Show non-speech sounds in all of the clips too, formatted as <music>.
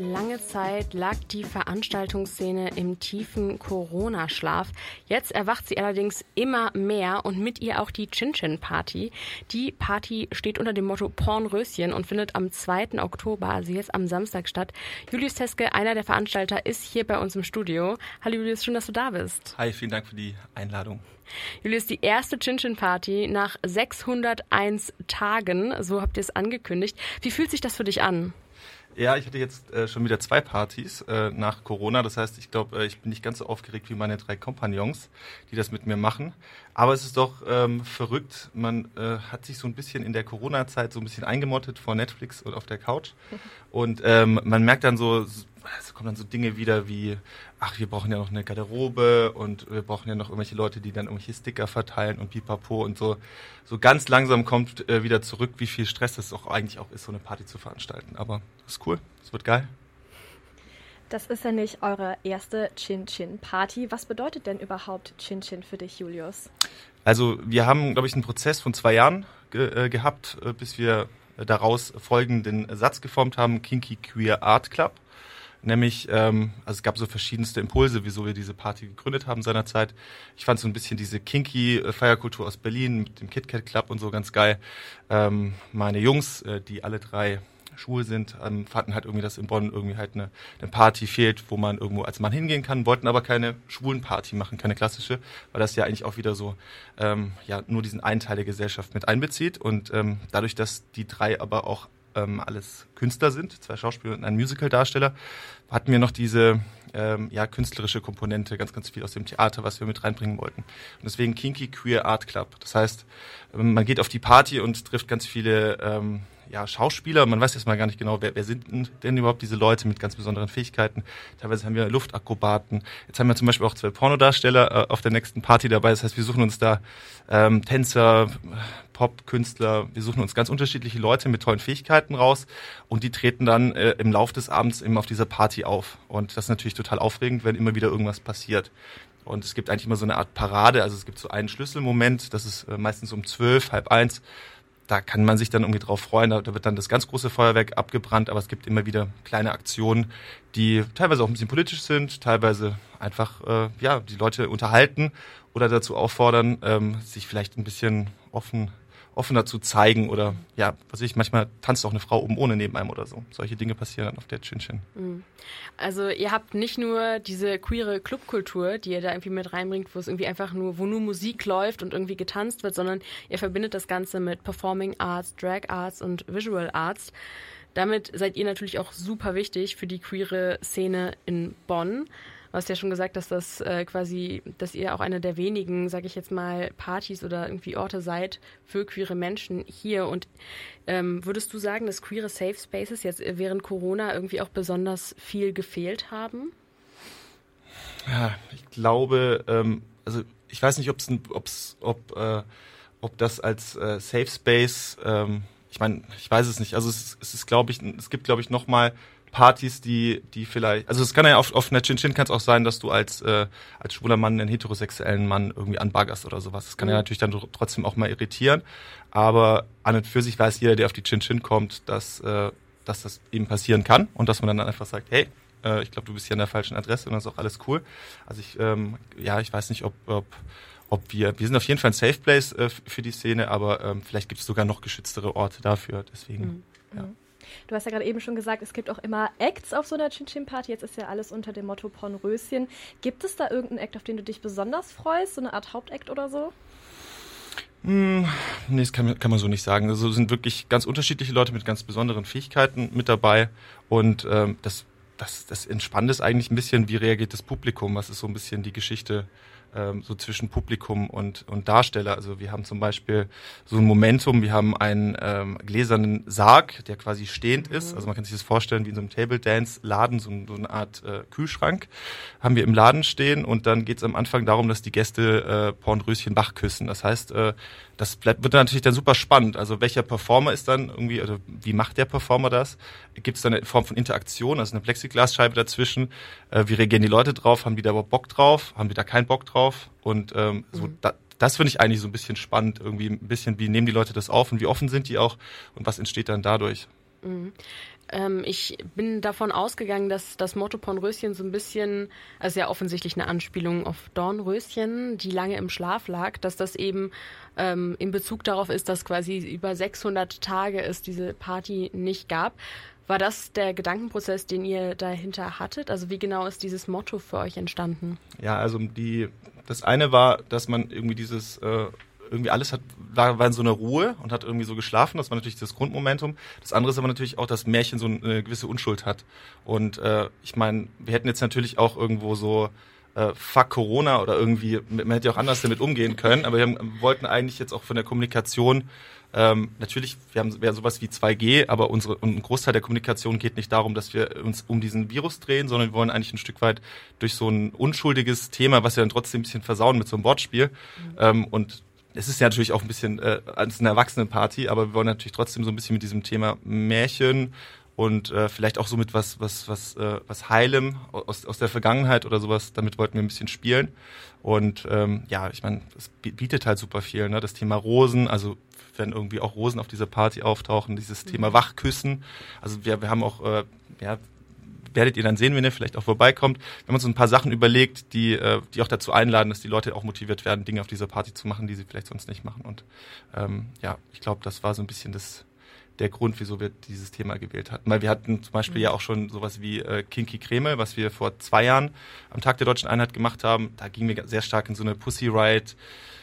Lange Zeit lag die Veranstaltungsszene im tiefen Corona-Schlaf. Jetzt erwacht sie allerdings immer mehr und mit ihr auch die Chin-Chin-Party. Die Party steht unter dem Motto Pornröschen und findet am 2. Oktober, also jetzt am Samstag statt. Julius Teske, einer der Veranstalter, ist hier bei uns im Studio. Hallo Julius, schön, dass du da bist. Hi, vielen Dank für die Einladung. Julius, die erste Chin-Chin-Party nach 601 Tagen, so habt ihr es angekündigt. Wie fühlt sich das für dich an? Ja, ich hatte jetzt äh, schon wieder zwei Partys äh, nach Corona. Das heißt, ich glaube, äh, ich bin nicht ganz so aufgeregt wie meine drei Kompagnons, die das mit mir machen. Aber es ist doch ähm, verrückt. Man äh, hat sich so ein bisschen in der Corona-Zeit so ein bisschen eingemottet vor Netflix und auf der Couch. <laughs> Und ähm, man merkt dann so, es kommen dann so Dinge wieder wie, ach, wir brauchen ja noch eine Garderobe und wir brauchen ja noch irgendwelche Leute, die dann irgendwelche Sticker verteilen und pipapo und so. So ganz langsam kommt äh, wieder zurück, wie viel Stress es auch eigentlich auch ist, so eine Party zu veranstalten. Aber das ist cool, es wird geil. Das ist ja nicht eure erste Chin-Chin-Party. Was bedeutet denn überhaupt Chin-Chin für dich, Julius? Also wir haben, glaube ich, einen Prozess von zwei Jahren ge äh, gehabt, äh, bis wir daraus folgenden Satz geformt haben, Kinky Queer Art Club. Nämlich, ähm, also es gab so verschiedenste Impulse, wieso wir diese Party gegründet haben seinerzeit. Ich fand so ein bisschen diese kinky Feierkultur aus Berlin mit dem KitKat Club und so ganz geil. Ähm, meine Jungs, äh, die alle drei schwul sind, ähm, fanden halt irgendwie, dass in Bonn irgendwie halt eine, eine Party fehlt, wo man irgendwo als Mann hingehen kann, wollten aber keine schwulen Party machen, keine klassische, weil das ja eigentlich auch wieder so ähm, ja nur diesen einen Teil der Gesellschaft mit einbezieht und ähm, dadurch, dass die drei aber auch ähm, alles Künstler sind, zwei Schauspieler und ein Musical-Darsteller, hatten wir noch diese ähm, ja, künstlerische Komponente, ganz, ganz viel aus dem Theater, was wir mit reinbringen wollten. Und deswegen Kinky Queer Art Club. Das heißt, ähm, man geht auf die Party und trifft ganz viele ähm, ja, Schauspieler. Man weiß jetzt mal gar nicht genau, wer, wer sind denn überhaupt diese Leute mit ganz besonderen Fähigkeiten. Teilweise haben wir Luftakrobaten. Jetzt haben wir zum Beispiel auch zwei Pornodarsteller äh, auf der nächsten Party dabei. Das heißt, wir suchen uns da ähm, Tänzer, Pop-Künstler. Wir suchen uns ganz unterschiedliche Leute mit tollen Fähigkeiten raus und die treten dann äh, im Lauf des Abends eben auf dieser Party auf. Und das ist natürlich total aufregend, wenn immer wieder irgendwas passiert. Und es gibt eigentlich immer so eine Art Parade. Also es gibt so einen Schlüsselmoment, das ist äh, meistens um zwölf, halb eins da kann man sich dann irgendwie drauf freuen. Da, wird dann das ganz große Feuerwerk abgebrannt, aber es gibt immer wieder kleine Aktionen, die teilweise auch ein bisschen politisch sind, teilweise einfach äh, ja die Leute unterhalten oder dazu auffordern, ähm, sich vielleicht ein bisschen offen offener zu zeigen oder ja, was ich, manchmal tanzt auch eine Frau oben ohne neben einem oder so. Solche Dinge passieren dann auf der Chin Chin. Mhm. Also ihr habt nicht nur diese queere Clubkultur, die ihr da irgendwie mit reinbringt, wo es irgendwie einfach nur, wo nur Musik läuft und irgendwie getanzt wird, sondern ihr verbindet das Ganze mit Performing Arts, Drag Arts und Visual Arts. Damit seid ihr natürlich auch super wichtig für die queere Szene in Bonn. Du hast ja schon gesagt, dass das äh, quasi, dass ihr auch eine der wenigen, sage ich jetzt mal, Partys oder irgendwie Orte seid für queere Menschen hier. Und ähm, würdest du sagen, dass queere Safe Spaces jetzt während Corona irgendwie auch besonders viel gefehlt haben? Ja, ich glaube, ähm, also ich weiß nicht, ob's, ob's, ob, äh, ob das als äh, Safe Space, ähm, ich meine, ich weiß es nicht. Also es, es ist, glaube ich, es gibt, glaube ich, noch mal Partys, die, die vielleicht, also es kann ja auf, auf einer Chin-Chin kann es auch sein, dass du als, äh, als schwuler Mann einen heterosexuellen Mann irgendwie anbaggerst oder sowas. Das kann mhm. ja natürlich dann trotzdem auch mal irritieren. Aber an und für sich weiß jeder, der auf die Chin-Chin kommt, dass, äh, dass das eben passieren kann und dass man dann einfach sagt, hey, äh, ich glaube, du bist hier an der falschen Adresse und das ist auch alles cool. Also ich, ähm, ja, ich weiß nicht, ob, ob ob wir, wir sind auf jeden Fall ein Safe Place äh, für die Szene, aber ähm, vielleicht gibt es sogar noch geschütztere Orte dafür. Deswegen, mhm. ja. Du hast ja gerade eben schon gesagt, es gibt auch immer Acts auf so einer Chin-Chin-Party. Jetzt ist ja alles unter dem Motto Pornröschen. Gibt es da irgendeinen Act, auf den du dich besonders freust? So eine Art Hauptakt oder so? Hm, nee, das kann, kann man so nicht sagen. Also sind wirklich ganz unterschiedliche Leute mit ganz besonderen Fähigkeiten mit dabei. Und ähm, das, das, das entspannt es eigentlich ein bisschen, wie reagiert das Publikum? Was ist so ein bisschen die Geschichte ähm, so zwischen Publikum und, und Darsteller. Also wir haben zum Beispiel so ein Momentum, wir haben einen ähm, gläsernen Sarg, der quasi stehend ist. Also man kann sich das vorstellen wie in so einem Table Dance Laden, so, so eine Art äh, Kühlschrank, haben wir im Laden stehen und dann geht es am Anfang darum, dass die Gäste äh, Pornröschen wach küssen. Das heißt, äh, das bleibt, wird natürlich dann super spannend. Also welcher Performer ist dann irgendwie, also wie macht der Performer das? Gibt es dann eine Form von Interaktion, also eine Plexiglasscheibe dazwischen? Äh, wie reagieren die Leute drauf? Haben die da überhaupt Bock drauf? Haben die da keinen Bock drauf? Und ähm, so mhm. da, das finde ich eigentlich so ein bisschen spannend, irgendwie ein bisschen, wie nehmen die Leute das auf und wie offen sind die auch und was entsteht dann dadurch? Mhm. Ähm, ich bin davon ausgegangen, dass das Motto Pornröschen so ein bisschen, also ja offensichtlich eine Anspielung auf Dornröschen, die lange im Schlaf lag, dass das eben ähm, in Bezug darauf ist, dass quasi über 600 Tage es diese Party nicht gab. War das der Gedankenprozess, den ihr dahinter hattet? Also wie genau ist dieses Motto für euch entstanden? Ja, also die, das eine war, dass man irgendwie dieses äh, irgendwie alles hat, war, war in so einer Ruhe und hat irgendwie so geschlafen. Das war natürlich das Grundmomentum. Das andere ist aber natürlich auch, dass Märchen so eine gewisse Unschuld hat. Und äh, ich meine, wir hätten jetzt natürlich auch irgendwo so äh, fuck Corona oder irgendwie, man hätte ja auch anders damit umgehen können, aber wir haben, wollten eigentlich jetzt auch von der Kommunikation ähm, natürlich, wir haben, wir haben sowas wie 2G, aber unsere, und ein Großteil der Kommunikation geht nicht darum, dass wir uns um diesen Virus drehen, sondern wir wollen eigentlich ein Stück weit durch so ein unschuldiges Thema, was wir dann trotzdem ein bisschen versauen mit so einem Wortspiel. Mhm. Ähm, und es ist ja natürlich auch ein bisschen äh, als eine Erwachsenenparty, aber wir wollen natürlich trotzdem so ein bisschen mit diesem Thema Märchen und äh, vielleicht auch so mit was was was äh, was heilem aus aus der Vergangenheit oder sowas. Damit wollten wir ein bisschen spielen und ähm, ja, ich meine, es bietet halt super viel. Ne? Das Thema Rosen, also wenn irgendwie auch Rosen auf dieser Party auftauchen, dieses mhm. Thema Wachküssen. Also wir wir haben auch äh, ja werdet ihr dann sehen, wenn ihr vielleicht auch vorbeikommt. Wir haben uns ein paar Sachen überlegt, die, äh, die auch dazu einladen, dass die Leute auch motiviert werden, Dinge auf dieser Party zu machen, die sie vielleicht sonst nicht machen. Und ähm, ja, ich glaube, das war so ein bisschen das, der Grund, wieso wir dieses Thema gewählt hatten. Weil wir hatten zum Beispiel mhm. ja auch schon sowas wie äh, Kinky Creme, was wir vor zwei Jahren am Tag der Deutschen Einheit gemacht haben. Da gingen wir sehr stark in so eine Pussy Riot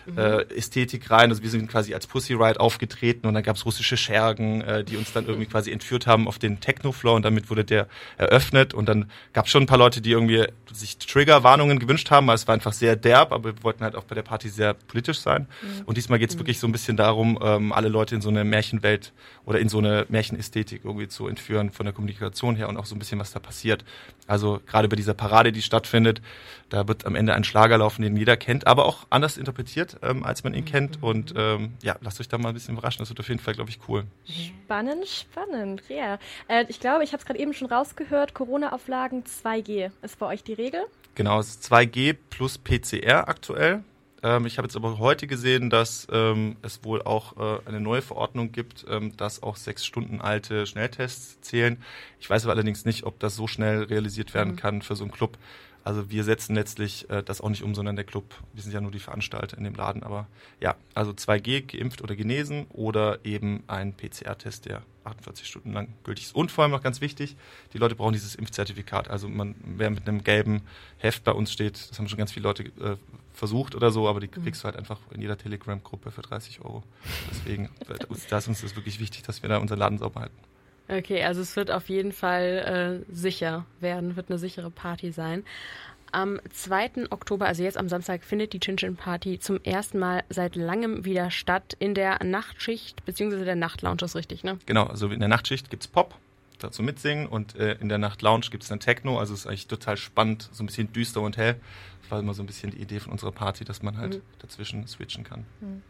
mhm. äh, Ästhetik rein. Also wir sind quasi als Pussy Riot aufgetreten und dann gab es russische Schergen, äh, die uns dann irgendwie quasi entführt haben auf den Techno-Floor und damit wurde der eröffnet und dann gab es schon ein paar Leute, die irgendwie sich Trigger-Warnungen gewünscht haben, weil es war einfach sehr derb, aber wir wollten halt auch bei der Party sehr politisch sein. Mhm. Und diesmal geht es mhm. wirklich so ein bisschen darum, ähm, alle Leute in so eine Märchenwelt oder in so eine Märchenästhetik irgendwie zu entführen von der Kommunikation her und auch so ein bisschen, was da passiert. Also gerade bei dieser Parade, die stattfindet, da wird am Ende ein Schlager laufen, den jeder kennt, aber auch anders interpretiert, ähm, als man ihn mhm. kennt. Und ähm, ja, lasst euch da mal ein bisschen überraschen. Das wird auf jeden Fall, glaube ich, cool. Spannend, spannend. Ja. Äh, ich glaube, ich habe es gerade eben schon rausgehört. Corona-Auflagen 2G ist bei euch die Regel? Genau, es ist 2G plus PCR aktuell. Ähm, ich habe jetzt aber heute gesehen, dass ähm, es wohl auch äh, eine neue Verordnung gibt, ähm, dass auch sechs Stunden alte Schnelltests zählen. Ich weiß aber allerdings nicht, ob das so schnell realisiert werden mhm. kann für so einen Club. Also wir setzen letztlich äh, das auch nicht um, sondern der Club. Wir sind ja nur die Veranstalter in dem Laden. Aber ja, also 2G, geimpft oder genesen oder eben ein PCR-Test, der 48 Stunden lang gültig ist. Und vor allem noch ganz wichtig, die Leute brauchen dieses Impfzertifikat. Also man, wer mit einem gelben Heft bei uns steht, das haben schon ganz viele Leute äh, versucht oder so, aber die mhm. kriegst du halt einfach in jeder Telegram-Gruppe für 30 Euro. Deswegen, äh, da ist uns das wirklich wichtig, dass wir da unseren Laden sauber halten. Okay, also es wird auf jeden Fall äh, sicher werden, wird eine sichere Party sein. Am 2. Oktober, also jetzt am Samstag, findet die Chin Party zum ersten Mal seit langem wieder statt in der Nachtschicht, beziehungsweise der Nachtlounge, ist richtig, ne? Genau, also in der Nachtschicht gibt's Pop, dazu mitsingen und äh, in der Nachtlounge gibt's dann Techno, also es ist eigentlich total spannend, so ein bisschen düster und hell. Das war immer so ein bisschen die Idee von unserer Party, dass man halt mhm. dazwischen switchen kann. Mhm.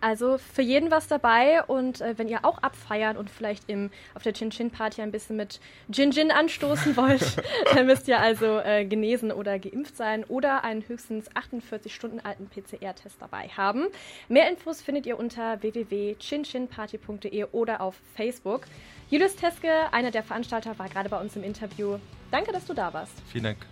Also für jeden was dabei und äh, wenn ihr auch abfeiern und vielleicht im, auf der Chin Chin Party ein bisschen mit Gin Gin anstoßen wollt, <laughs> dann müsst ihr also äh, genesen oder geimpft sein oder einen höchstens 48 Stunden alten PCR-Test dabei haben. Mehr Infos findet ihr unter www.chinchinparty.de oder auf Facebook. Julius Teske, einer der Veranstalter, war gerade bei uns im Interview. Danke, dass du da warst. Vielen Dank.